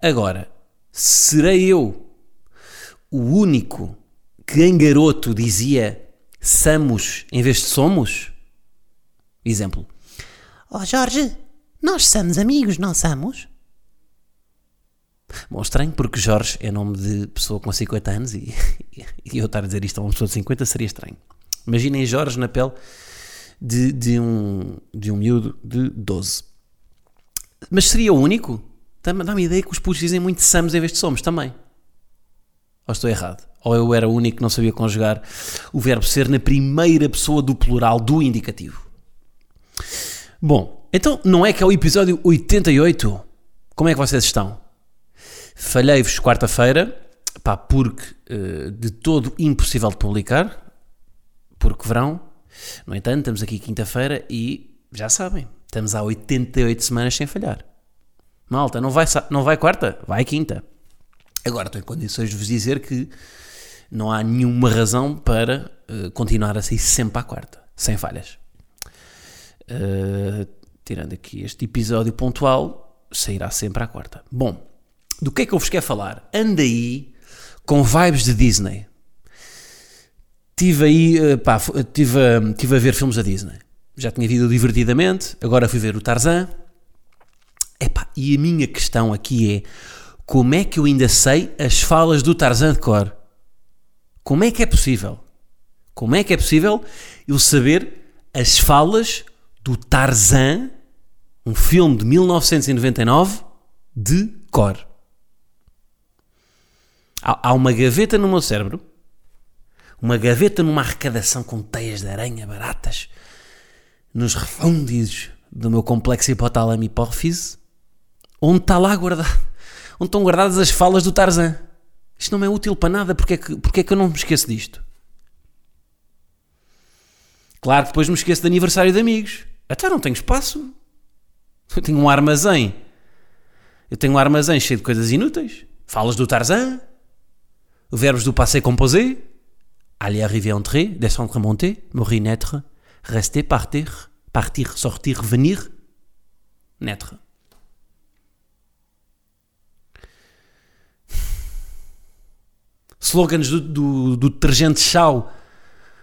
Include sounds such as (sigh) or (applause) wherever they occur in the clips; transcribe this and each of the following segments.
Agora, serei eu o único que em garoto dizia Samos em vez de Somos? Exemplo. Oh Jorge, nós somos amigos, não somos? Bom, estranho porque Jorge é nome de pessoa com 50 anos e, (laughs) e eu estar a dizer isto a uma pessoa de 50 seria estranho. Imaginem Jorge na pele de, de, um, de um miúdo de 12. Mas seria o único? Dá-me dá a ideia que os putos dizem muito Samos em vez de Somos também. Ou estou errado? Ou eu era o único que não sabia conjugar o verbo ser na primeira pessoa do plural do indicativo? Bom, então não é que é o episódio 88? Como é que vocês estão? Falhei-vos quarta-feira, pá, porque uh, de todo impossível de publicar, porque verão. No entanto, estamos aqui quinta-feira e já sabem, estamos há 88 semanas sem falhar. Malta, não vai, não vai quarta? Vai quinta. Agora estou em condições de vos dizer que não há nenhuma razão para uh, continuar a sair sempre à quarta, sem falhas. Uh, tirando aqui este episódio pontual, sairá sempre à quarta. Bom, do que é que eu vos quero falar? Anda aí com vibes de Disney. Tive aí, uh, pá, tive, tive a ver filmes da Disney. Já tinha visto divertidamente, agora fui ver o Tarzan. Epá, e a minha questão aqui é como é que eu ainda sei as falas do Tarzan de cor? Como é que é possível? Como é que é possível eu saber as falas do Tarzan, um filme de 1999, de cor? Há, uma gaveta no meu cérebro, uma gaveta numa arrecadação com teias de aranha baratas, nos refúndidos do meu complexo hipotálamo hipófise, onde está lá guardado, onde estão guardadas as falas do Tarzan. Isto não é útil para nada, porque é que, porque é que eu não me esqueço disto? Claro depois me esqueço de aniversário de amigos. Até não tenho espaço. Eu tenho um armazém. Eu tenho um armazém cheio de coisas inúteis. Falas do Tarzan, verbos do passé composé, aller, arriver, entrer, descendre, monter, mourir, naître, rester, partir, partir, sortir, venir, naître. Slogans do, do, do detergente Chau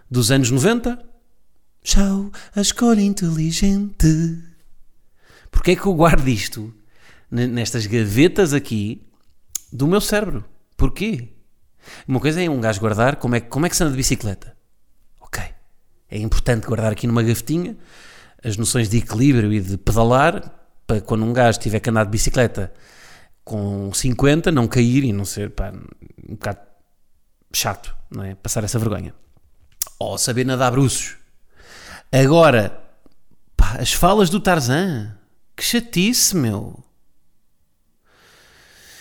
dos anos 90. Chau, a escolha inteligente. Porquê é que eu guardo isto nestas gavetas aqui do meu cérebro? Porquê? Uma coisa é um gajo guardar como é, como é que se anda de bicicleta. Ok. É importante guardar aqui numa gavetinha as noções de equilíbrio e de pedalar para quando um gajo tiver que andar de bicicleta com 50 não cair e não ser pá, um bocado chato, não é? Passar essa vergonha. Ou saber nadar bruços. Agora, pá, as falas do Tarzan. Que chatice, meu.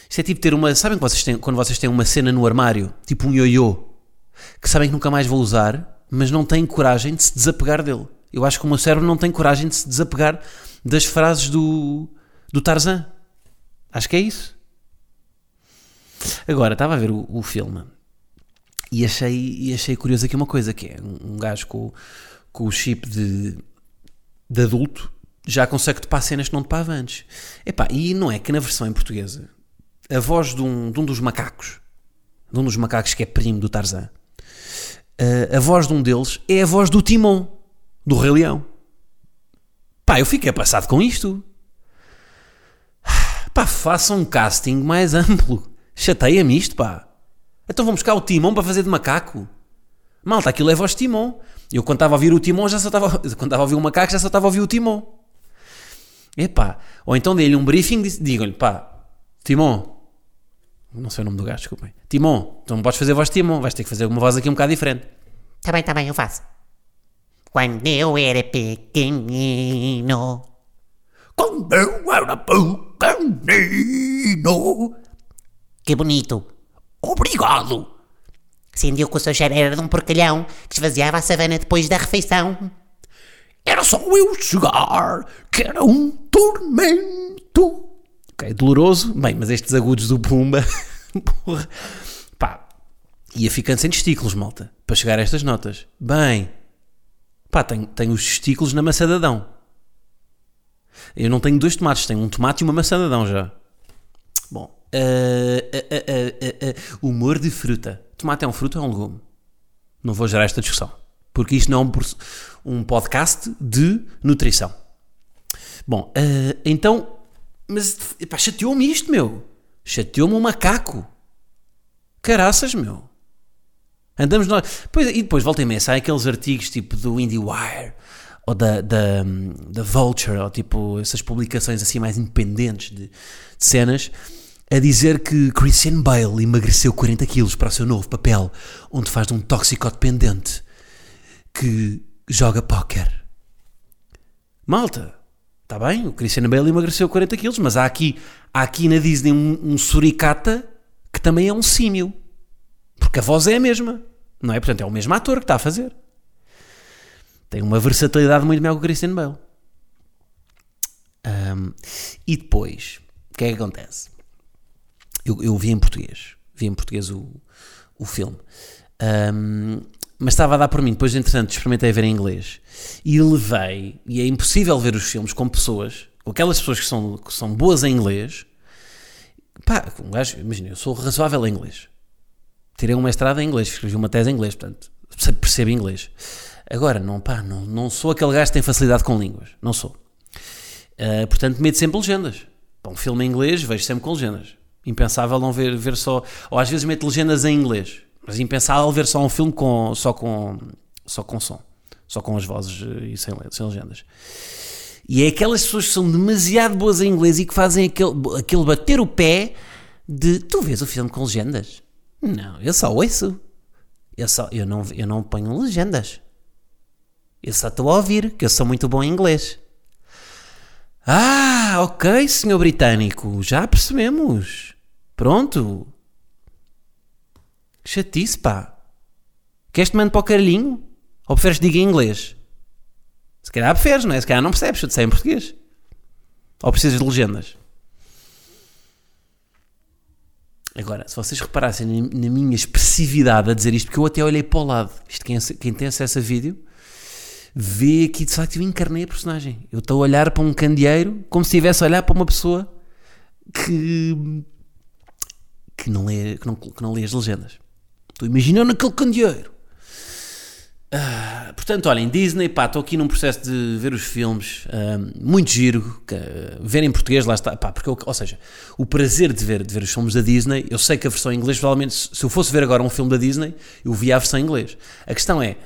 Isto é tipo ter uma. Sabem que vocês têm, quando vocês têm uma cena no armário, tipo um ioiô, que sabem que nunca mais vão usar, mas não têm coragem de se desapegar dele. Eu acho que o meu cérebro não tem coragem de se desapegar das frases do, do Tarzan. Acho que é isso. Agora, estava a ver o, o filme e achei, e achei curioso aqui uma coisa, que é um, gajo com, com o chip de, de adulto já consegue topar cenas que não topava antes. Epá, e não é que na versão em portuguesa a voz de um, de um dos macacos, de um dos macacos que é primo do Tarzan, a, a voz de um deles é a voz do Timon, do Rei Leão. Pá, eu fiquei passado com isto. (sighs) Pá, façam um casting mais (laughs) amplo. Chateia-me isto, pá. Então vamos buscar o Timon para fazer de macaco. Malta, aquilo voz de Timon. Eu quando estava a ouvir o Timon já só estava. (laughs) Quando estava a ouvir o macaco já só estava a ouvir o Timon. Epá. Ou então dei-lhe um briefing e digam-lhe, pá, Timon. Não sei o nome do gajo, desculpem. Timon, não podes fazer voz de Timon, vais ter que fazer uma voz aqui um bocado diferente. Tá bem, tá bem, eu faço. Quando eu era pequenino. Quando eu era pequenino. Que bonito. Obrigado. Sentiu que o seu cheiro era de um porcalhão que esvaziava a savana depois da refeição. Era só eu chegar, que era um tormento. Ok, doloroso. Bem, mas estes agudos do Pumba. (laughs) Porra. Pá. Ia ficando sem testículos, malta. Para chegar a estas notas. Bem. Pá, tenho, tenho os testículos na maçã de Adão. Eu não tenho dois tomates, tenho um tomate e uma maçã de Adão já. Bom. Ah, ah, ah. humor de fruta. Tomate é um fruto ou é um legume? Não vou gerar esta discussão. Porque isto não é um, podcast de nutrição. Bom, ah, então. Mas pá, chateou-me isto, meu. Chateou-me um macaco. Caraças, meu. Andamos nós. Pois, e depois, volta e meia, saem aqueles artigos tipo do IndieWire ou da, da, da Vulture, ou tipo essas publicações assim mais independentes de, de cenas, a dizer que Christian Bale emagreceu 40 quilos para o seu novo papel, onde faz de um toxicodependente que joga póquer. Malta, está bem, o Christian Bale emagreceu 40 quilos, mas há aqui, há aqui na Disney um, um suricata que também é um símio. Porque a voz é a mesma, não é? Portanto, é o mesmo ator que está a fazer. Tem uma versatilidade muito maior que o Christian Bale. Ahm, e depois, o que é que acontece? Eu, eu vi em português, vi em português o, o filme, Ahm, mas estava a dar por mim. Depois, entretanto, experimentei ver em inglês e levei. E é impossível ver os filmes com pessoas, com aquelas pessoas que são, que são boas em inglês. Pá, um gajo, imagina, eu sou razoável em inglês. Tirei um mestrado em inglês, escrevi uma tese em inglês, portanto, percebo inglês. Agora, não, pá, não, não sou aquele gajo que tem facilidade com línguas. Não sou. Uh, portanto, meto sempre legendas. Para um filme em inglês, vejo sempre com legendas. Impensável não ver, ver só. Ou às vezes meto legendas em inglês. Mas impensável ver só um filme com, só, com, só com som. Só com as vozes eh, e sem, sem legendas. E é aquelas pessoas que são demasiado boas em inglês e que fazem aquele, aquele bater o pé de tu vês o filme com legendas? Não, eu só ouço. Eu, só, eu, não, eu não ponho legendas. Eu só estou a ouvir, que eu sou muito bom em inglês. Ah, ok, senhor britânico, já percebemos. Pronto. Chatice, pá. Queres te mando para o caralhinho? Ou preferes diga em inglês? Se calhar preferes, não é? Se calhar não percebes, eu te sei em português. Ou precisas de legendas? Agora, se vocês reparassem na minha expressividade a dizer isto, porque eu até olhei para o lado, isto quem, quem tem acesso a vídeo, vê aqui de facto eu encarnei a personagem. Eu estou a olhar para um candeeiro como se estivesse a olhar para uma pessoa que, que, não, lê, que, não, que não lê as legendas. Estou imaginando aquele candeeiro. Ah, portanto, olhem, Disney, pá, estou aqui num processo de ver os filmes, ah, muito giro, que, ah, ver em português, lá está, pá, porque, eu- ou seja, o prazer de ver, de ver os filmes da Disney, eu sei que a versão em inglês, provavelmente, se eu fosse ver agora um filme da Disney, eu via a versão em inglês. A questão é,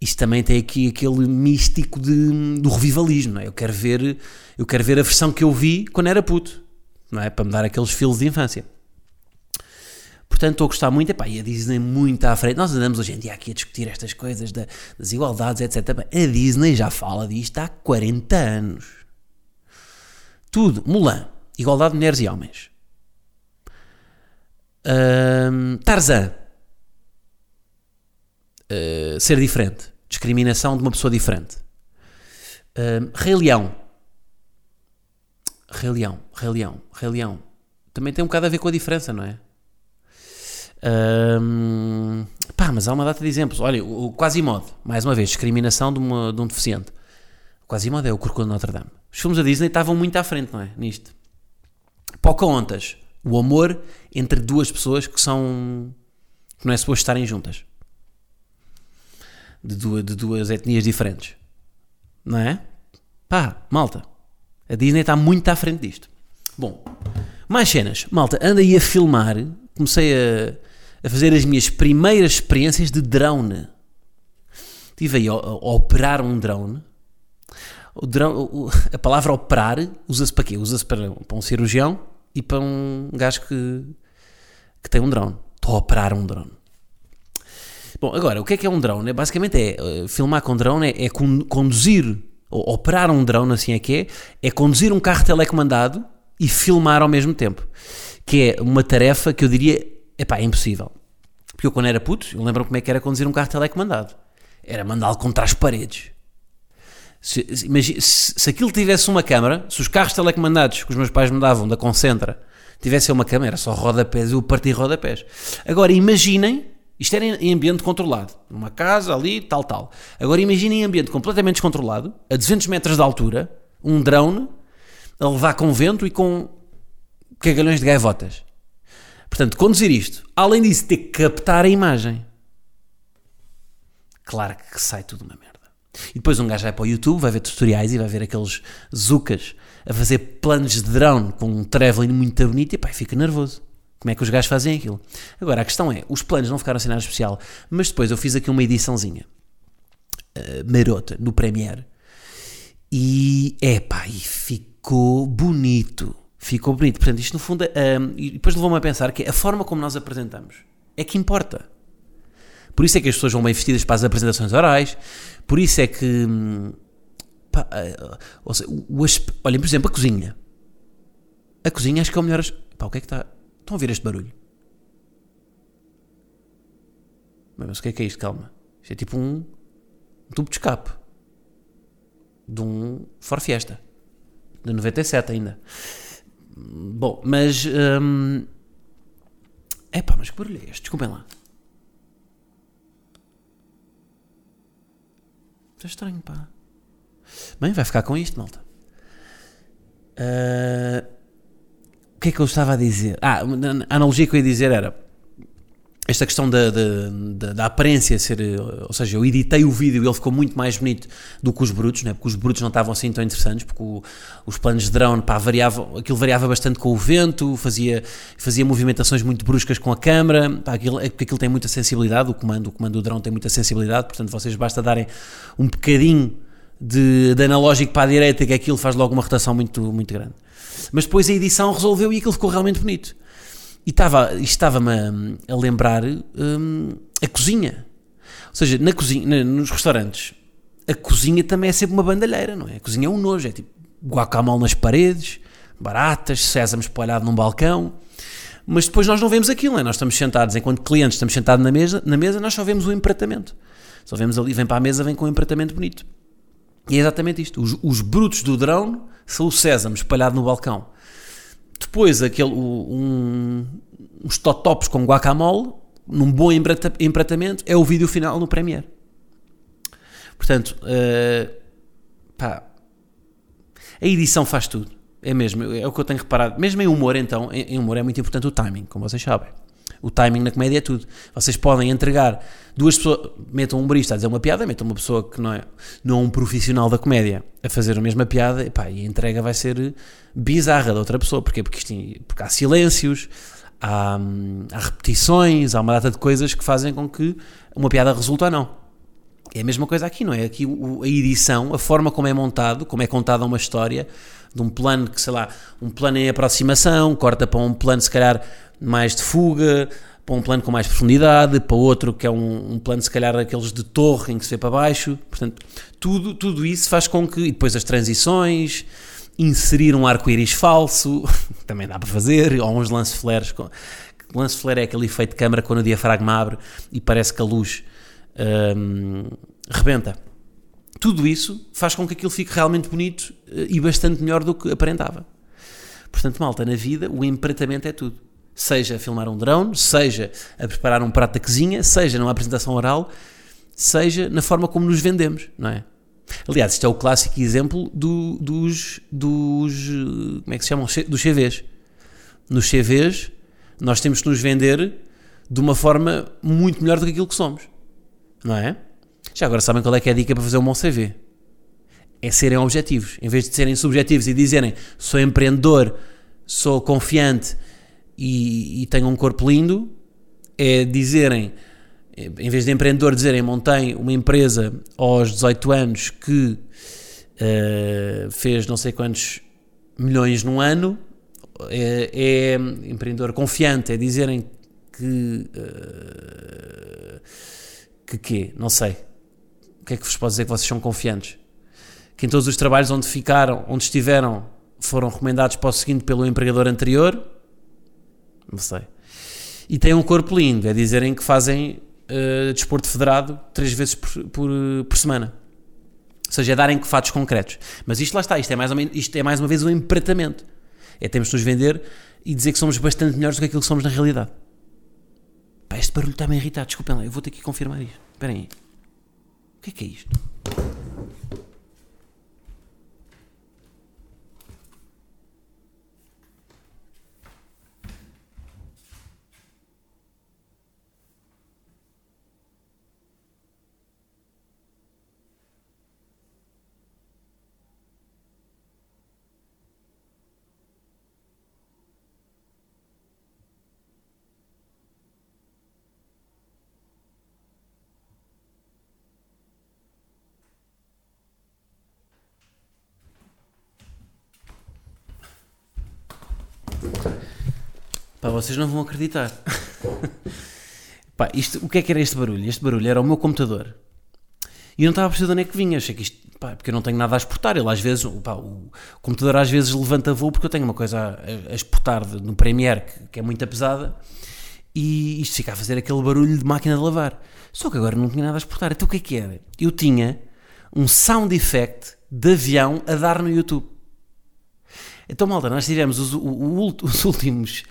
isto também tem aqui aquele místico de- do revivalismo, não é? Eu quero ver, eu quero ver a versão que eu vi quando era puto, não é? Para me dar aqueles filos de infância. Portanto, estou a gostar muito. Epá, e a Disney muito à frente. Nós andamos hoje em dia aqui a discutir estas coisas da- das igualdades, etc. A Disney já fala disto há 40 anos. Tudo. Mulan. Igualdade de mulheres e homens. Ahm, Tarzan. Ah, ser diferente. Discriminação de uma pessoa diferente. Ahm, Rei Leão. Rei Leão. Rei Leão. Rei Leão. Também tem um bocado a ver com a diferença, não é? Ahm, pá, mas há uma data de exemplos. Olha, o, o Quasimodo, mais uma vez, discriminação de, uma- de um deficiente. O Quasimodo é o Corcunda de Notre Dame. Os filmes da Disney estavam muito à frente, não é? Nisto. Pocahontas, o amor entre duas pessoas que são. que não é suposto estarem juntas. De duas, de duas etnias diferentes. Não é? Pá, malta. A Disney está muito à frente disto. Bom, mais cenas. Malta, ando aí a filmar. Comecei a, a fazer as minhas primeiras experiências de drone. Estive aí a, operar um drone. O drone a palavra operar usa-se para quê? Usa-se para, para um cirurgião e para um gajo que, que tem um drone. Estou a operar um drone. Bom, agora, o que é que é um drone? É, basicamente é, eh, filmar com drone é, é con- conduzir, ou operar um drone, assim é que é, é conduzir um carro telecomandado e filmar ao mesmo tempo. Que é uma tarefa que eu diria, epá, é impossível. Porque eu quando era puto, eu lembro como é que era conduzir um carro telecomandado. Era mandá-lo contra as paredes. Se, se- se, aquilo tivesse uma câmara, se os carros telecomandados que os meus pais me davam da Concentra tivessem uma câmara, só rodapés, eu parti rodapés. Agora imaginem, isto era em ambiente controlado, numa casa ali, tal, tal. Agora imaginem em ambiente completamente descontrolado, a 200 metros de altura, um drone a levar com vento e com cagalhões de gaivotas. Portanto, conduzir isto, além disso, ter que captar a imagem. Claro que sai tudo uma merda. E depois um gajo vai para o YouTube, vai ver tutoriais e vai ver aqueles zucas a fazer planos de drone com um travelling muito bonito e pá, fica nervoso. Como é que os gajos fazem aquilo? Agora, a questão é, os planos não ficaram sem nada especial, mas depois eu fiz aqui uma ediçãozinha eh, marota no Premiere e, epá, e ficou bonito. Ficou bonito. Portanto, isto no fundo, ahm, e depois levou-me a pensar que a forma como nós apresentamos é que importa. Por isso é que as pessoas vão bem vestidas para as apresentações orais, por isso é que. hum, pá, ah, ou seja, o, o olhem, por exemplo, a cozinha. A cozinha acho que é o melhor. Pá, o que é que está. Estão a ouvir este barulho? Mas, mas o que é que é isto? Calma. Isto é tipo um, um tubo de escape de um Ford Fiesta de 97 ainda. Bom, mas. Hum, epá, mas que barulho é este? Desculpem lá. Está estranho, pá. Bem, vai ficar com isto, malta. Ah, o que é que eu estava a dizer? Ah, a analogia que eu ia dizer era esta questão da, da, da, aparência ser, eh, ou seja, eu editei o vídeo e ele ficou muito mais bonito do que os brutos, né? porque os brutos não estavam assim tão interessantes, porque o- os planos de drone, pá, variavam, aquilo variava bastante com o vento, fazia, fazia movimentações muito bruscas com a câmara, pá, aquilo, é aquilo tem muita sensibilidade, o comando, o comando do drone tem muita sensibilidade, portanto vocês basta darem um bocadinho de, de analógico para a direita que aquilo faz logo uma rotação muito, muito grande. Mas depois a edição resolveu e aquilo ficou realmente bonito. E estava, estava-me a, a lembrar hum, a cozinha. Ou seja, na cozinha, nos restaurantes, a cozinha também é sempre uma bandalheira, não é? A cozinha é um nojo, é tipo guacamole nas paredes, baratas, sésamo espalhado num balcão. Mas depois nós não vemos aquilo, não é? Nós estamos sentados, enquanto clientes estamos sentados na mesa, na mesa nós só vemos o empratamento. Só vemos ali, vem para a mesa, vem com um empratamento bonito. E é exatamente isto. Os, os brutos do drone são o sésamo espalhado no balcão. Depois, aquele, um, uns totopos com guacamole, num bom emprata- empratamento, é o vídeo final no Premiere. Portanto, eh, pá, a edição faz tudo. É mesmo, é o que eu tenho reparado. Mesmo em humor, então, em humor é muito importante o timing, como vocês sabem. O timing na comédia é tudo. Vocês podem entregar duas pessoas, metam um humorista a dizer uma piada, metam uma pessoa que não é, não é um profissional da comédia a fazer a mesma piada, e, e a entrega vai ser bizarra da outra pessoa. Porquê? Porque, isto, porque há silêncios, há, hum, há repetições, há uma data de coisas que fazem com que uma piada resulte ou não. É a mesma coisa aqui, não é? Aqui o- a edição, a forma como é montado, como é contada uma história, de um plano que, sei lá, um plano em aproximação, corta para um plano, se calhar, mais de fuga, para um plano com mais profundidade, para outro que é um, um plano, se calhar, daqueles de torre em que se vê para baixo. Portanto, tudo, tudo isso faz com que. E depois as transições, inserir um arco-íris falso, (laughs) também dá para fazer, ou uns lance-flares. Lance-flare é aquele efeito de câmara quando o diafragma abre e parece que a luz rebenta. Tudo isso faz com que aquilo fique realmente bonito eh, e bastante melhor do que aparentava. Portanto, malta, na vida o empratamento é tudo. Seja filmar um drone, seja a preparar um prato da cozinha, seja numa apresentação oral, seja na forma como nos vendemos, não é? Aliás, isto é o clássico exemplo do- dos, dos, como é que se chamam? Dos CVs. Nos CVs, nós temos que nos vender de uma forma muito melhor do que aquilo que somos, não é? Já agora sabem qual é que é a dica para fazer um bom CV? É serem objetivos. Em vez de serem subjetivos e dizerem sou empreendedor, sou confiante e, e tenho um corpo lindo, é dizerem, em vez de empreendedor, dizerem montei uma empresa aos 18 anos que eh, fez não sei quantos milhões num ano, é, é empreendedor confiante, é dizerem que. eh, que quê? Não sei. O que é que vos pode dizer que vocês são confiantes? Que em todos os trabalhos onde ficaram, onde estiveram, foram recomendados para o seguinte pelo empregador anterior. Não sei. E têm um corpo lindo, é dizerem que fazem eh, desporto federado três vezes por, por, por semana. Ou seja, é darem fatos concretos. Mas isto lá está, isto é mais, ou menos, isto é mais uma vez um empratamento. É temos de nos vender e dizer que somos bastante melhores do que aquilo que somos na realidade. Pá, este barulho está-me a irritar, desculpem lá, eu vou ter que confirmar isto. Espera aí. O que é que é isto? Pá, vocês não vão acreditar. (laughs) Pá, isto, o que é que era este barulho? Este barulho era o meu computador. E eu não estava a perceber de onde é que vinha. Achei que isto, pá, porque eu não tenho nada a exportar. Ele às vezes, pá, o computador às vezes levanta voo porque eu tenho uma coisa a, a exportar de- no Premiere que, que é muito pesada e isto fica a fazer aquele barulho de máquina de lavar. Só que agora não tinha nada a exportar. Então o que é que era? Eu tinha um sound effect de avião a dar no YouTube. Então, malta, nós tivemos os, o- o ult- (laughs) os últimos,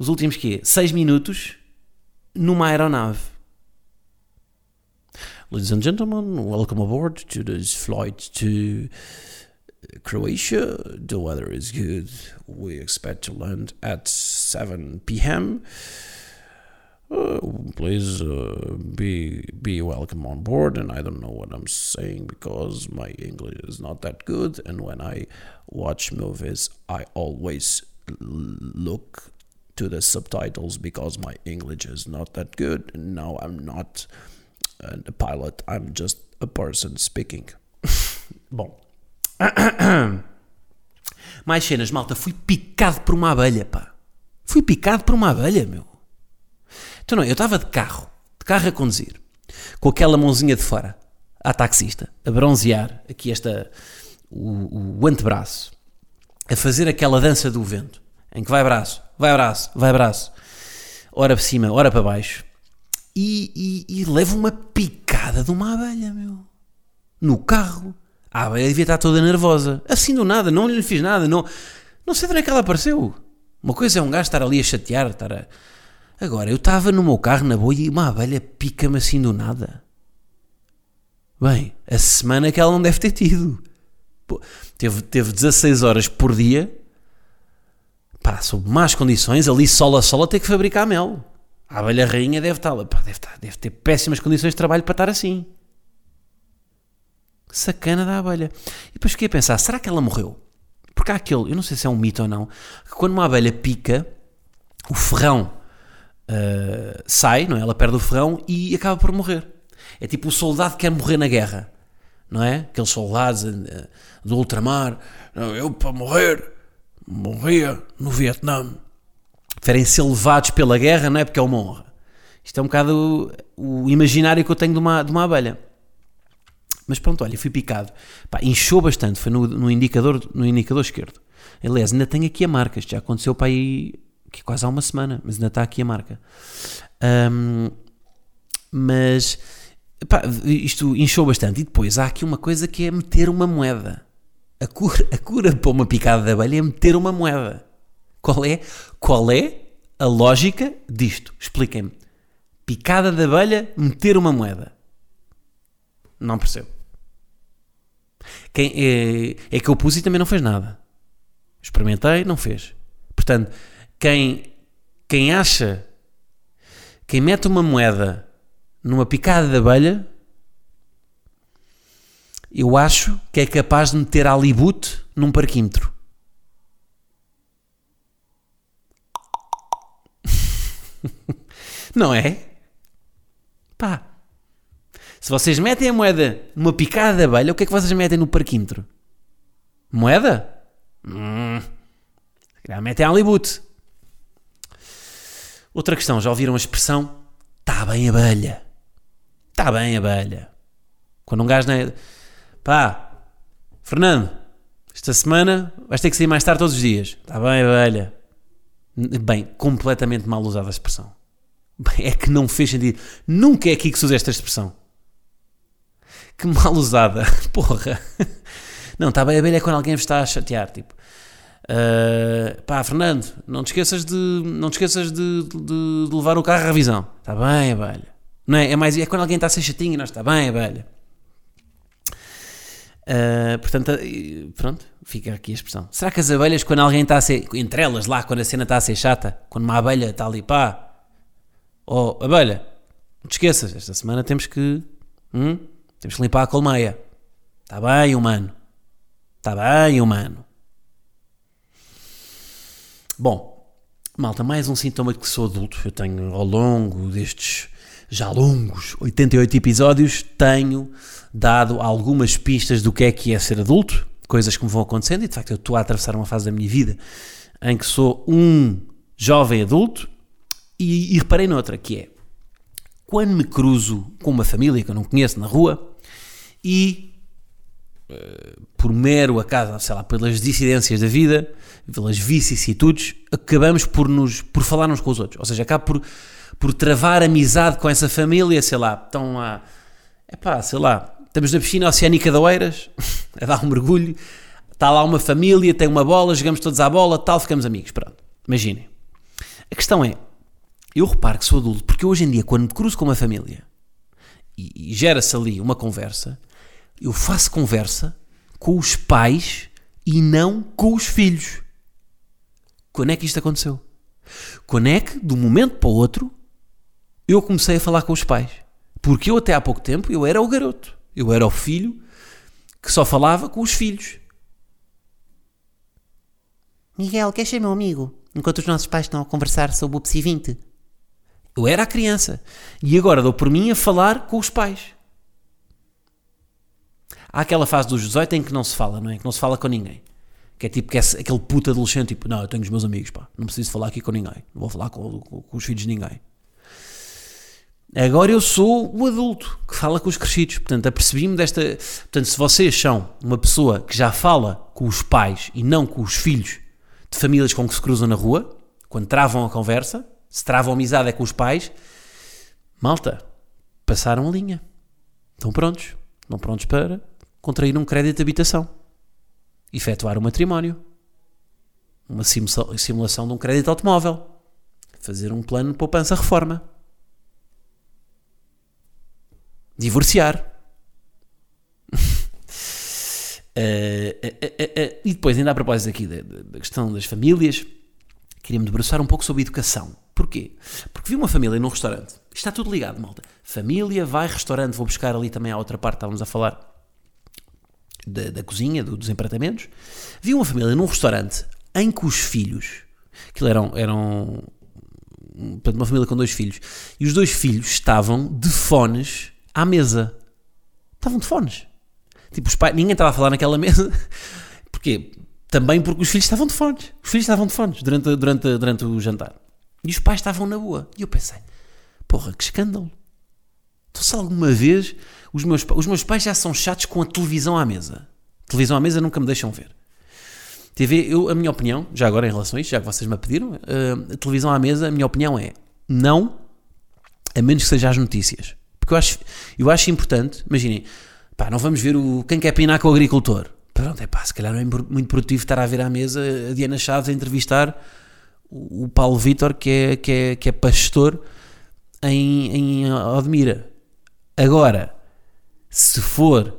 os últimos quê? 6 minutos numa aeronave. Ladies and gentlemen, welcome aboard to this flight to Croatia. The weather is good. We expect to land at 7 p.m. Uh, please uh, be be welcome on board. And I don't know what I'm saying because my English is not that good. And when I watch movies, I always look to the subtitles because my English is not that good. Now I'm not a pilot. I'm just a person speaking. (laughs) Bom. (coughs) Mais cenas, malta. Fui picado por uma abelha, pá. Fui picado por uma abelha, meu. Então não, eu estava de carro, de carro a conduzir, com aquela mãozinha de fora, à taxista, a bronzear aqui esta, o, o antebraço, a fazer aquela dança do vento, em que vai braço, vai braço, vai braço, ora para cima, ora para baixo, e, e, e levo uma picada de uma abelha, meu. No carro. A abelha devia estar toda nervosa. Assim do nada, não lhe fiz nada, não, não sei de onde é que ela apareceu. Uma coisa é um gajo estar ali a chatear, estar a... Agora, eu estava no meu carro na boia e uma abelha pica-me assim do nada. Bem, a semana que ela não deve ter tido. Pô, teve, teve 16 horas por dia, pá, sob más condições, ali sol a sol a ter que fabricar mel. A abelha rainha deve estar, pá, deve, estar, deve ter péssimas condições de trabalho para estar assim. Sacana da abelha. E depois fiquei a pensar, será que ela morreu? Porque há aquele, eu não sei se é um mito ou não, que quando uma abelha pica, o ferrão uh, sai, não é? Ela perde o ferrão e acaba por morrer. É tipo o soldado que quer morrer na guerra, não é? Aqueles soldados uh, do ultramar, "Não, eu para morrer, morria no Vietnã. Preferem ser levados pela guerra, não é? Porque é uma honra. Isto é um bocado o, o imaginário que eu tenho de uma, de uma abelha. Mas pronto, olha, fui picado. Pá, inchou bastante, foi no, no, indicador, no indicador esquerdo. Aliás, ainda tenho aqui a marca, isto já aconteceu para aí que quase há uma semana, mas ainda está aqui a marca. Um, mas pá, isto inchou bastante. E depois há aqui uma coisa que é meter uma moeda. A cura, a cura para uma picada de abelha é meter uma moeda. Qual é, qual é a lógica disto? Expliquem-me. Picada de abelha, meter uma moeda. Não percebo. Quem, é, é que eu pus e também não fez nada. Experimentei, não fez. Portanto, quem, quem acha, quem mete uma moeda numa picada de abelha, eu acho que é capaz de meter alibute num parquímetro. (laughs) Não é? Pá. Se vocês metem a moeda numa picada de abelha, o que é que vocês metem no parquímetro? Moeda? Hum. Calhar metem alibute. Outra questão, já ouviram a expressão? Está bem abelha. Está bem abelha. Quando um gajo não é... Pá, Fernando, esta semana vais ter que sair mais tarde todos os dias. Está bem, velha. Bem, completamente mal usada a expressão. Bem, é que não fez sentido. Nunca é aqui que se usa esta expressão. Que mal usada. (laughs) Porra. Não, está bem, a velha é quando alguém está a chatear. Tipo, "Ah, pá, Fernando, não te esqueças de, não te esqueças de, de- de levar o carro à revisão. Está bem, velha. Não é? É, mais, é quando alguém está a ser chatinho e nós está bem, velha. Uh, portanto, uh, pronto, fica aqui a expressão. Será que as abelhas, quando alguém está a ser, entre elas lá, quando a cena está a ser chata, quando uma abelha está ali, pá, oh, abelha, não te esqueças, esta semana temos que, hum, temos que limpar a colmeia. Está bem, humano. Está bem, humano. Bom, malta, mais um sintoma de que sou adulto. Eu tenho, ao longo destes já longos 88 episódios, tenho dado algumas pistas do que é que é ser adulto, coisas que me vão acontecendo, e de facto eu estou a atravessar uma fase da minha vida em que sou um jovem adulto, e, e reparei noutra, que é quando me cruzo com uma família que eu não conheço na rua e por mero acaso, sei lá, pelas dissidências da vida, pelas vicissitudes, acabamos por nos por falar uns com os outros. Ou seja, acaba por, por travar amizade com essa família, sei lá, estão lá, é pá, sei lá, estamos na piscina oceânica de Oeiras, (laughs) a dar um mergulho, está lá uma família, tem uma bola, jogamos todos à bola, tal, ficamos amigos, pronto. Imaginem. A questão é, eu reparo que sou adulto, porque hoje em dia, quando me cruzo com uma família e, e gera-se ali uma conversa, eu faço conversa com os pais e não com os filhos. Quando é que isto aconteceu? Quando é que, de um momento para o outro, eu comecei a falar com os pais? Porque eu até há pouco tempo eu era o garoto. Eu era o filho que só falava com os filhos. Miguel, queres ser meu amigo? Enquanto os nossos pais estão a conversar sobre o Psi 20. Eu era a criança. E agora dou por mim a falar com os pais. Há aquela fase dos 18 em que não se fala, não é? Que não se fala com ninguém. Que é tipo que é aquele puto adolescente, tipo, não, eu tenho os meus amigos, pá, não preciso falar aqui com ninguém. Não vou falar com, com- com os filhos de ninguém. Agora eu sou o adulto que fala com os crescidos. Portanto, apercebi-me desta. Portanto, se vocês são uma pessoa que já fala com os pais e não com os filhos de famílias com que se cruzam na rua, quando travam a conversa, se travam amizade é com os pais, malta, passaram a linha. Estão prontos. Estão prontos para contrair um crédito de habitação. Efetuar um matrimónio. Uma simula- simulação de um crédito automóvel. Fazer um plano de poupança-reforma. Divorciar. (laughs) Eh, eh, eh, e depois, ainda a propósito aqui da, da- questão das famílias, queria-me debruçar um pouco sobre educação. Porquê? Porque vi uma família num restaurante. Está tudo ligado, malta. Família, vai, restaurante, vou buscar ali também a outra parte, estávamos a falar da, da cozinha, do- dos empratamentos. Vi uma família num restaurante em que os filhos, aquilo eram, eram uma família com dois filhos, e os dois filhos estavam de fones à mesa. Estavam de fones. Tipo, os pais, ninguém estava a falar naquela (laughs) mesa. Porquê? Também porque os filhos estavam de fones. Os filhos estavam de fones durante, durante, durante o jantar. E os pais estavam na boa. E eu pensei, porra, que escândalo. Então, se alguma vez os meus, os meus pais já são chatos com a televisão à mesa. Televisão à mesa nunca me deixam ver. TV, eu, a minha opinião, já agora em relação a isto, já que vocês me pediram, eh, a televisão à mesa, a minha opinião é não, a menos que seja as notícias. Porque eu acho, eu acho importante, imaginem, pá, não vamos ver o quem quer pinar com o agricultor. Pronto, é pá, se calhar não é muito produtivo estar a ver à mesa a Diana Chaves a entrevistar o, Paulo Vitor, que é, que, é, que é pastor em, em Odmira. Agora, se for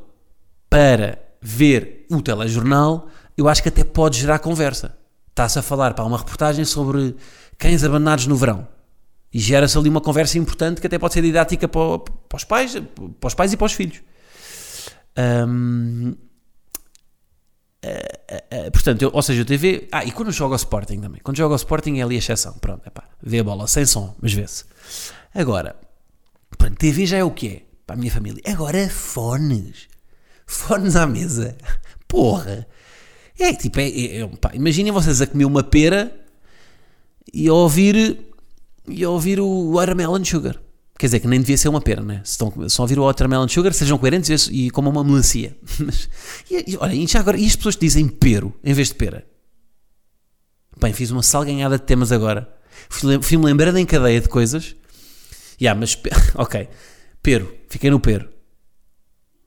para ver o telejornal, eu acho que até pode gerar conversa. Está-se a falar para uma reportagem sobre cães abandonados no verão. E gera-se ali uma conversa importante que até pode ser didática para, para os pais, para os pais e para os filhos. Eh, eh, eh, portanto, eu- ou seja, o TV. Ah, e quando eu jogo ao Sporting também. Quando jogo ao Sporting é ali a exceção. Pronto, vê a bola sem som, mas vê-se. Agora, pronto, TV já é o que é para a minha família. Agora, fones. Fones à mesa. (laughs) Porra. É tipo, é, é, é, imaginem vocês a comer uma pera e a ouvir, e a ouvir o Watermelon Sugar. Quer dizer, que nem devia ser uma pera, né? Se estão, a ouvir o Watermelon Sugar, sejam coerentes e, e comam uma melancia. (laughs) Mas, e, e, olha, e já agora, e as pessoas dizem pero em vez de pera? Bem, fiz uma salganhada de temas agora. Fui- Fui-me lembrando em cadeia de coisas. Ya, mas, pe- (laughs) ok, pero, fiquei no pero.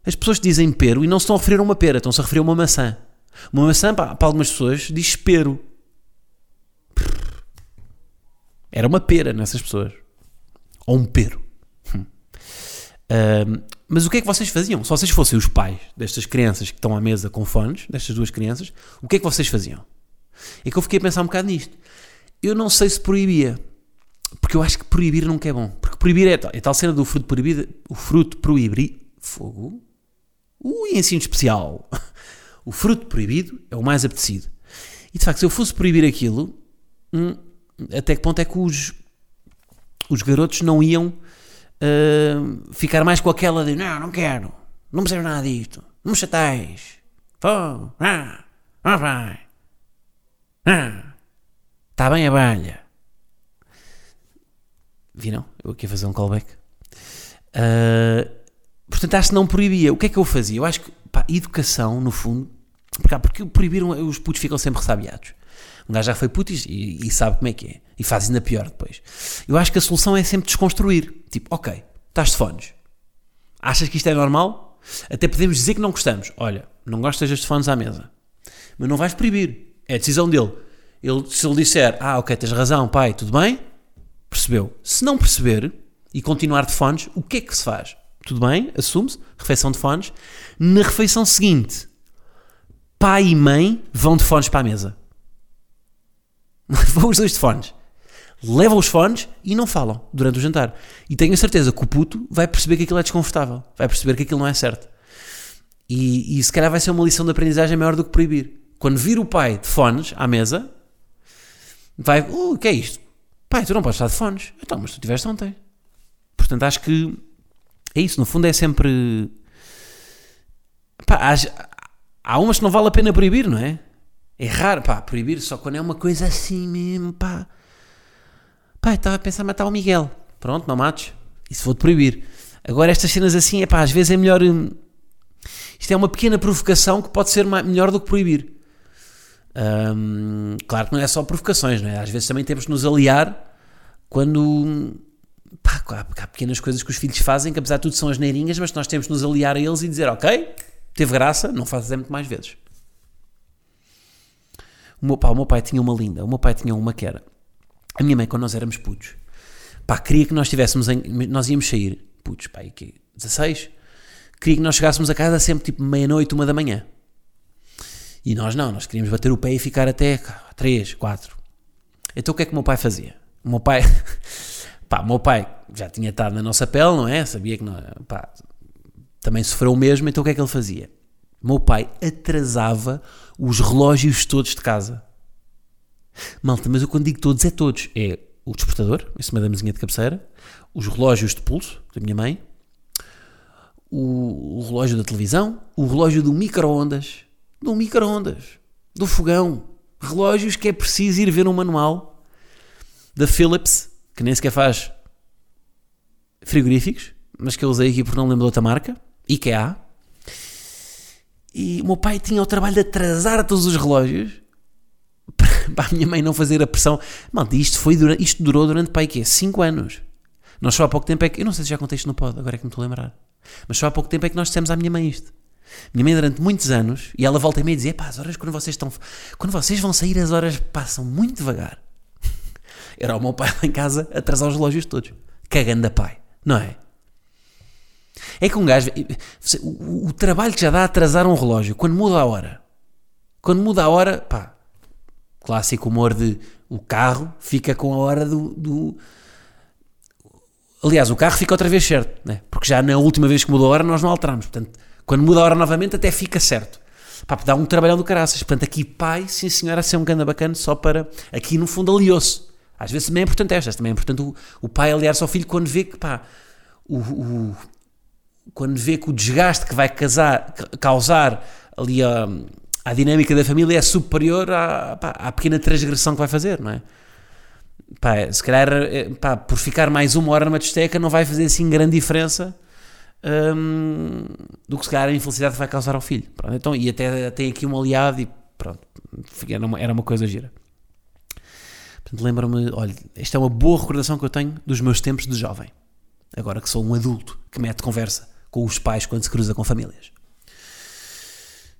As pessoas dizem pero e não se estão a referir a uma pera, estão-se a referir a uma maçã. Uma maçã, para algumas pessoas, diz pero. Era uma pera nessas pessoas. Ou um pero. Ahm, mas o que é que vocês faziam? Se vocês fossem os pais destas crianças que estão à mesa com fones, destas duas crianças, o que é que vocês faziam? É que eu fiquei a pensar um bocado nisto. Eu não sei se proibia. Porque eu acho que proibir nunca é bom. Porque proibir é tal, é tal cena do fruto proibido. O fruto proibir. Fogo. Ui, ensino especial. (laughs) O fruto proibido é o mais apetecido. E de facto, se eu fosse proibir aquilo, hum, até que ponto é que os, os garotos não iam ah, ficar mais com aquela de não, não quero, não percebo nada disto, não me chateis, ah, vai, está bem a balha. Viram? Eu aqui a fazer um callback. Ah, portanto, acho que não proibia. O que é que eu fazia? Eu acho que, pá, educação, no fundo, porque, porque proibiram, os putos ficam sempre ressabiados. Um gajo já foi puto e, e sabe como é que é. E faz ainda pior depois. Eu acho que a solução é sempre desconstruir. Tipo, ok, estás de fones. Achas que isto é normal? Até podemos dizer que não gostamos. Olha, não gostas destes fones à mesa. Mas não vais proibir. É a decisão dele. Ele, se ele disser, ah, ok, tens razão, pai, tudo bem? Percebeu. Se não perceber e continuar de fones, o que é que se faz? Tudo bem, assume-se, refeição de fones. Na refeição seguinte, pai e mãe vão de fones para a mesa. (laughs) Vão os dois de fones. Levam os fones e não falam durante o jantar. E tenho a certeza que o puto vai perceber que aquilo é desconfortável. Vai perceber que aquilo não é certo. E, e se calhar vai ser uma lição de aprendizagem maior do que proibir. Quando vir o pai de fones à mesa, vai, "Uh, o que é isto? Pai, tu não podes estar de fones. Então, mas tu tiveste ontem. Portanto, acho que é isso. No fundo, é sempre. Pá, há, há umas que não vale a pena proibir, não é? É raro, pá, proibir só quando é uma coisa assim mesmo, pá. Pá, estava a pensar em matar o Miguel. Pronto, não mates. Isso vou-te proibir. Agora, estas cenas assim, é pá, às vezes é melhor. hum, Isto é uma pequena provocação que pode ser melhor do que proibir. Hum, claro que não é só provocações, não é? Às vezes também temos que nos aliar quando. Pá, há, há pequenas coisas que os filhos fazem que, apesar de tudo, são as neirinhas, mas nós temos que nos aliar a eles e dizer: Ok, teve graça, não fazes muito mais vezes. O meu, pá, o meu pai tinha uma linda, o meu pai tinha uma que era. A minha mãe, quando nós éramos putos, pá, queria que nós estivéssemos em. Nós íamos sair, putos, pá, e que 16, queria que nós chegássemos a casa sempre tipo meia-noite, uma da manhã. E nós não, nós queríamos bater o pé e ficar até 3, 4. Então o que é que o meu pai fazia? O meu pai, (laughs) pá, o meu pai já tinha estado na nossa pele, não é? Sabia que não, pá, também sofreu o mesmo, então o que é que ele fazia? O meu pai atrasava os relógios todos de casa. Malta, mas eu quando digo todos, é todos. É o despertador, em cima da mesinha de cabeceira, os relógios de pulso da minha mãe, o, o relógio da televisão, o relógio do micro-ondas, do micro-ondas, do fogão, relógios que é preciso ir ver um manual da Philips, que nem sequer faz frigoríficos, mas que eu usei aqui porque não lembro de outra marca, IKEA. E o meu pai tinha o trabalho de atrasar todos os relógios (laughs) para a minha mãe não fazer a pressão. Malta, isto, foi durante, isto durou durante, pai, quê? 5 anos. Nós só há pouco tempo é que. Eu não sei se já contei isto no pod, agora é que me estou a lembrar. Mas só há pouco tempo é que nós dissemos à minha mãe isto. Minha mãe durante muitos anos, e ela volta e meia dizia: pá, as horas quando vocês estão. Quando vocês vão sair, as horas passam muito devagar. (laughs) Era o meu pai lá em casa atrasar os relógios todos. Cagando a pai, não é? É que um gajo. O, trabalho que já dá a atrasar um relógio, quando muda a hora. Quando muda a hora, pá. Clássico humor de o carro fica com a hora do. do- Aliás, o carro fica outra vez certo, né? porque já na última vez que mudou a hora nós não alteramos. Portanto, quando muda a hora novamente, até fica certo. Pá, dá um trabalhão do caraças. Portanto, aqui pai, sim senhora, a ser um ganda bacana só para. Aqui no fundo aliou-se. Às vezes também é importante estas, também é importante o, o pai aliar-se ao filho quando vê que pá, o- quando vê que o desgaste que vai casar, ca- causar ali a, à dinâmica da família é superior à, pá, à pequena transgressão que vai fazer, não é? pá, se calhar, eh, pá, por ficar mais uma hora numa discoteca não vai fazer assim grande diferença hum, do que se calhar a infelicidade vai causar ao filho. Pronto, então, e até tem aqui um aliado e pronto, era uma, era uma coisa gira. Portanto, lembra-me, olha, esta é uma boa recordação que eu tenho dos meus tempos de jovem. Agora que sou um adulto que mete conversa com os pais quando se cruza com famílias.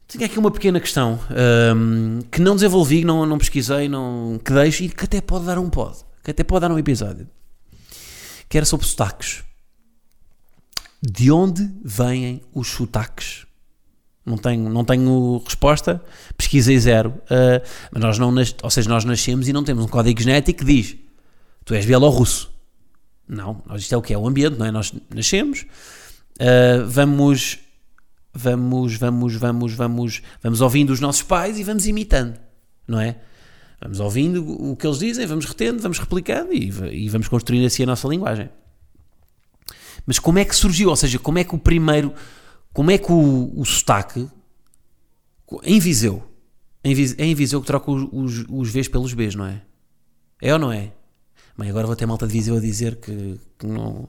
Tinha aqui uma pequena questão hum, que não desenvolvi, não, não pesquisei, não, que deixo e que até pode dar um pod, que até pode dar um episódio. Que era sobre sotaques. De onde vêm os sotaques? Não tenho, não tenho resposta, pesquisei zero. Uh, mas nós não nas, ou seja, nós nascemos e não temos um código genético que diz tu és bielorrusso. Não, nós, isto é o que é o ambiente, não é? Nós nascemos, uh, vamos, vamos, vamos, vamos, vamos, vamos ouvindo os nossos pais e vamos imitando, não é? Vamos ouvindo o que eles dizem, vamos retendo, vamos replicando e, e vamos construindo assim a nossa linguagem. Mas como é que surgiu? Ou seja, como é que o primeiro, como é que o, o sotaque em Viseu, em Viseu, em Viseu que troca os, os, os Vs pelos Bs, não é? É ou não é? Bem, agora vou ter malta de Viseu a dizer que, que não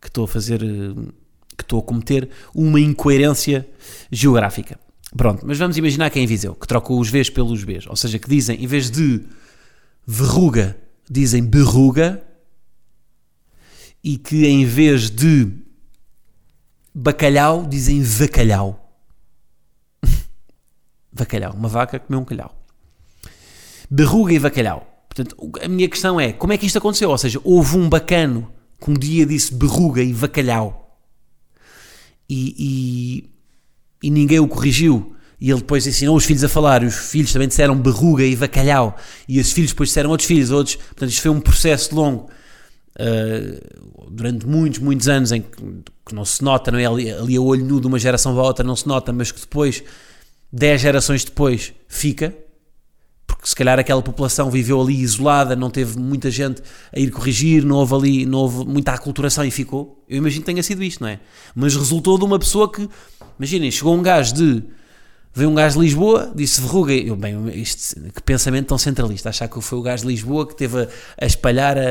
que estou a fazer eh, que estou a cometer uma incoerência geográfica. Pronto, mas vamos imaginar que é em Viseu, que troca os Vs pelos Bs, ou seja, que dizem, em vez de verruga, dizem berruga, e que em vez de bacalhau, dizem vacalhau. (laughs) Bacalhau, uma vaca comeu um calhau. Berruga e bacalhau. Portanto, a minha questão é, como é que isto aconteceu? Ou seja, houve um bacano que um dia disse berruga e bacalhau e, e, e ninguém o corrigiu. E ele depois ensinou os filhos a falar, os filhos também disseram berruga e bacalhau, e os filhos depois disseram outros filhos, outros. Portanto, isto foi um processo longo, uh, durante muitos, muitos anos, em que, que não se nota, não é? Ali, ali a olho nu de uma geração para outra não se nota, mas que depois, 10 gerações depois, fica, se calhar aquela população viveu ali isolada, não teve muita gente a ir corrigir, não houve ali, não houve muita aculturação e ficou. Eu imagino que tenha sido isto, não é? Mas resultou de uma pessoa que, imaginem, chegou um gajo de. Veio um gajo de Lisboa, disse verruga. Eu, bem, isto, que pensamento tão centralista. Achar que foi o gajo de Lisboa que teve a, a espalhar a,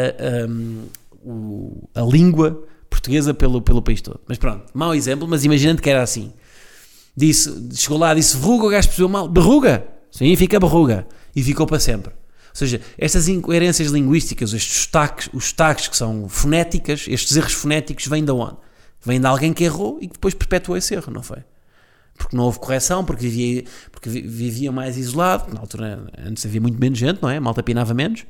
a, a língua portuguesa pelo, pelo país todo. Mas pronto, mau exemplo, mas imaginando que era assim. Disse, chegou lá, disse verruga, o gajo percebeu mal. Berruga! Sim, fica berruga. E ficou para sempre. Ou seja, estas incoerências linguísticas, estes sotaques, os sotaques que são fonéticas, estes erros fonéticos vêm de onde? Vêm de alguém que errou e que depois perpetuou esse erro, não foi? Porque não houve correção, porque vivia, porque vi- vivia mais isolado, na altura antes havia muito menos gente, não é? A malta pinava menos,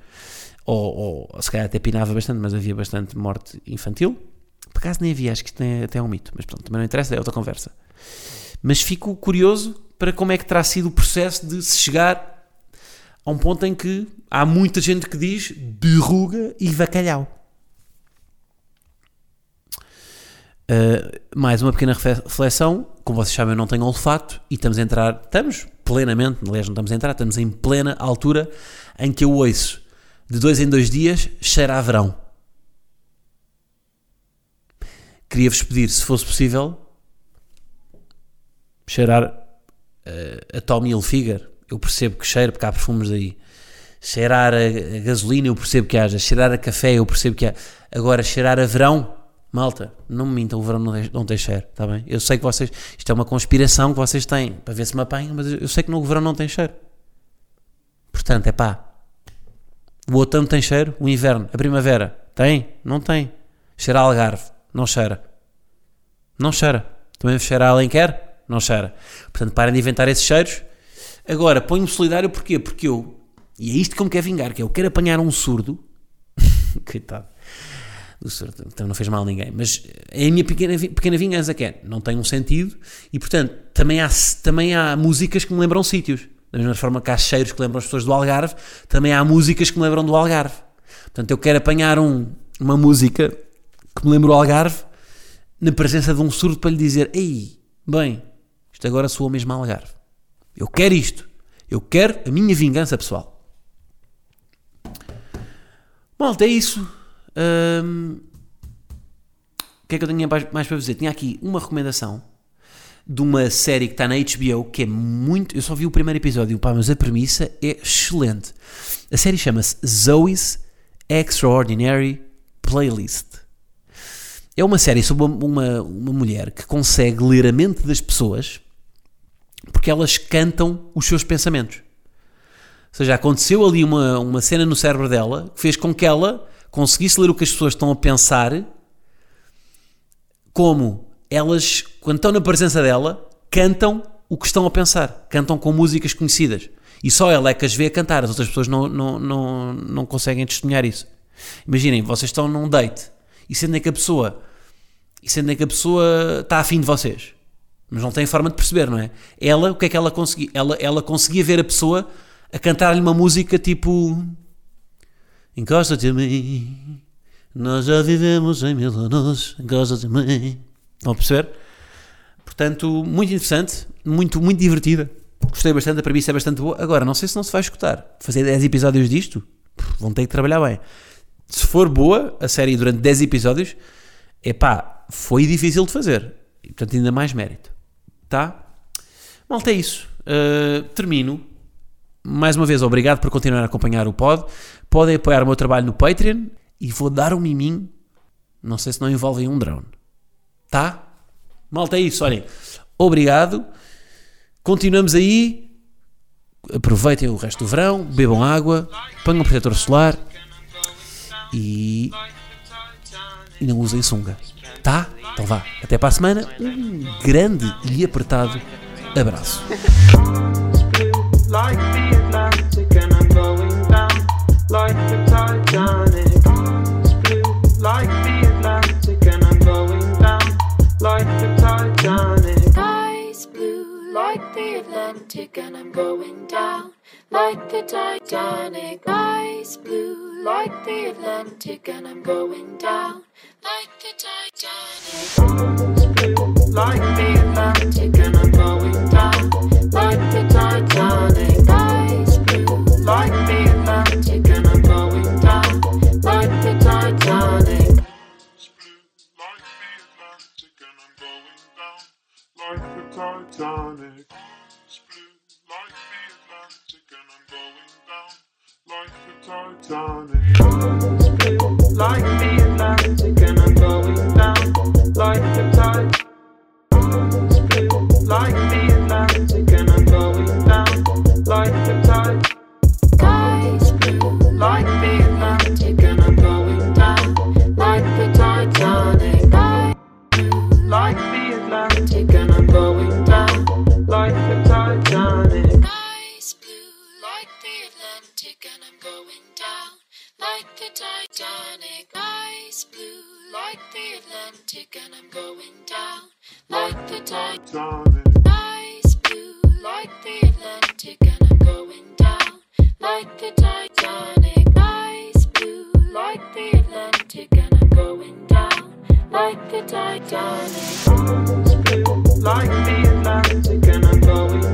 ou, ou se calhar até pinava bastante, mas havia bastante morte infantil. Por acaso nem havia, acho que isto é até um mito, mas pronto, também não interessa, é outra conversa. Mas fico curioso para como é que terá sido o processo de se chegar a um ponto em que há muita gente que diz berruga e bacalhau. Uh, mais uma pequena reflexão. Como vocês sabem, eu não tenho olfato e estamos a entrar, estamos plenamente, aliás, não estamos a entrar, estamos em plena altura em que eu ouço de dois em dois dias cheira a verão. Queria-vos pedir, se fosse possível, cheirar uh, a Tommy Hilfiger. Eu percebo que cheira, porque há perfumes aí. Cheirar a, gasolina, eu percebo que haja. Cheirar a café, eu percebo que há. Agora, cheirar a verão, malta, não me mintam, o verão não tem, não tem cheiro, está bem? Eu sei que vocês, isto é uma conspiração que vocês têm para ver se me apanham, mas eu sei que no verão não tem cheiro. Portanto, é pá. O outono tem cheiro, o inverno, a primavera, tem? Não tem. Cheira a algarve, não cheira. Não cheira. Também cheira a Alenquer? Não cheira. Portanto, parem de inventar esses cheiros. Agora, ponho-me solidário porquê? Porque eu, e é isto que eu me quero vingar, que eu quero apanhar um surdo, (laughs) coitado, do surdo, então não fez mal a ninguém, mas é a minha pequena, pequena vingança que é, não tem um sentido, e portanto, também há, também há músicas que me lembram sítios, da mesma forma que há cheiros que lembram as pessoas do Algarve, também há músicas que me lembram do Algarve. Portanto, eu quero apanhar um, uma música que me lembra o Algarve, na presença de um surdo para lhe dizer: Ei, bem, isto agora soa mesmo Algarve. Eu quero isto. Eu quero a minha vingança pessoal. Malta, é isso. O que é que eu tinha mais mais para dizer? Tinha aqui uma recomendação de uma série que está na HBO que é muito. Eu só vi o primeiro episódio, pá, mas a premissa é excelente. A série chama-se Zoe's Extraordinary Playlist. É uma série sobre uma, uma, uma mulher que consegue ler a mente das pessoas porque elas cantam os seus pensamentos. Ou seja, aconteceu ali uma, uma cena no cérebro dela que fez com que ela conseguisse ler o que as pessoas estão a pensar, como elas, quando estão na presença dela, cantam o que estão a pensar, cantam com músicas conhecidas. E só ela é que as vê a cantar, as outras pessoas não, não, não, não conseguem testemunhar isso. Imaginem, vocês estão num date e sentem que a pessoa e sentem que a pessoa está afim de vocês, mas não tem forma de perceber, não é? Ela, o que é que ela conseguia? Ela, ela conseguia ver a pessoa a cantar-lhe uma música tipo Encosta-te a mim, nós já vivemos em mil anos, encosta-te a mim. Estão a perceber? Portanto, muito interessante, muito, muito divertida. Gostei bastante, a premissa é bastante boa. Agora, não sei se não se vai escutar. Fazer 10 episódios disto, vão ter que trabalhar bem. Se for boa a série durante 10 episódios, epá, foi difícil de fazer. E, portanto, ainda mais mérito. Tá? Malta, é isso. Uh, termino. Mais uma vez, obrigado por continuar a acompanhar o pod. Podem apoiar o meu trabalho no Patreon e vou dar um miminho. Não sei se não envolvem um drone. Tá? Malta, é isso. Olhem, obrigado. Continuamos aí. Aproveitem o resto do verão, bebam água, ponham um protetor solar e, e não usem sunga. Tá? Então vá. Até para a semana. Um grande e apertado abraço. like the Atlantic and I'm going down like the Titanic. It's blue like the Atlantic and I'm going down like the Titanic. Like the Atlantic, and I'm going down like the Titanic. Blue like the Atlantic, and I'm going down like the Titanic. Like the Atlantic and I'm going down Like the Titanic. Blue like the Atlantic and I'm going down like the Titanic. like. It's blue like the Atlantic and I'm going down like the Titanic. Like the and I'm going down like the Titanic. Sky's blue like the Atlantic, and I'm going down like the Titanic. Titanic. Sky's blue like the Atlantic, and I'm going down like the Titanic. Sky's blue like the Atlantic, and I'm going down like the Titanic. Eyes Blue, like the Atlantic and I'm going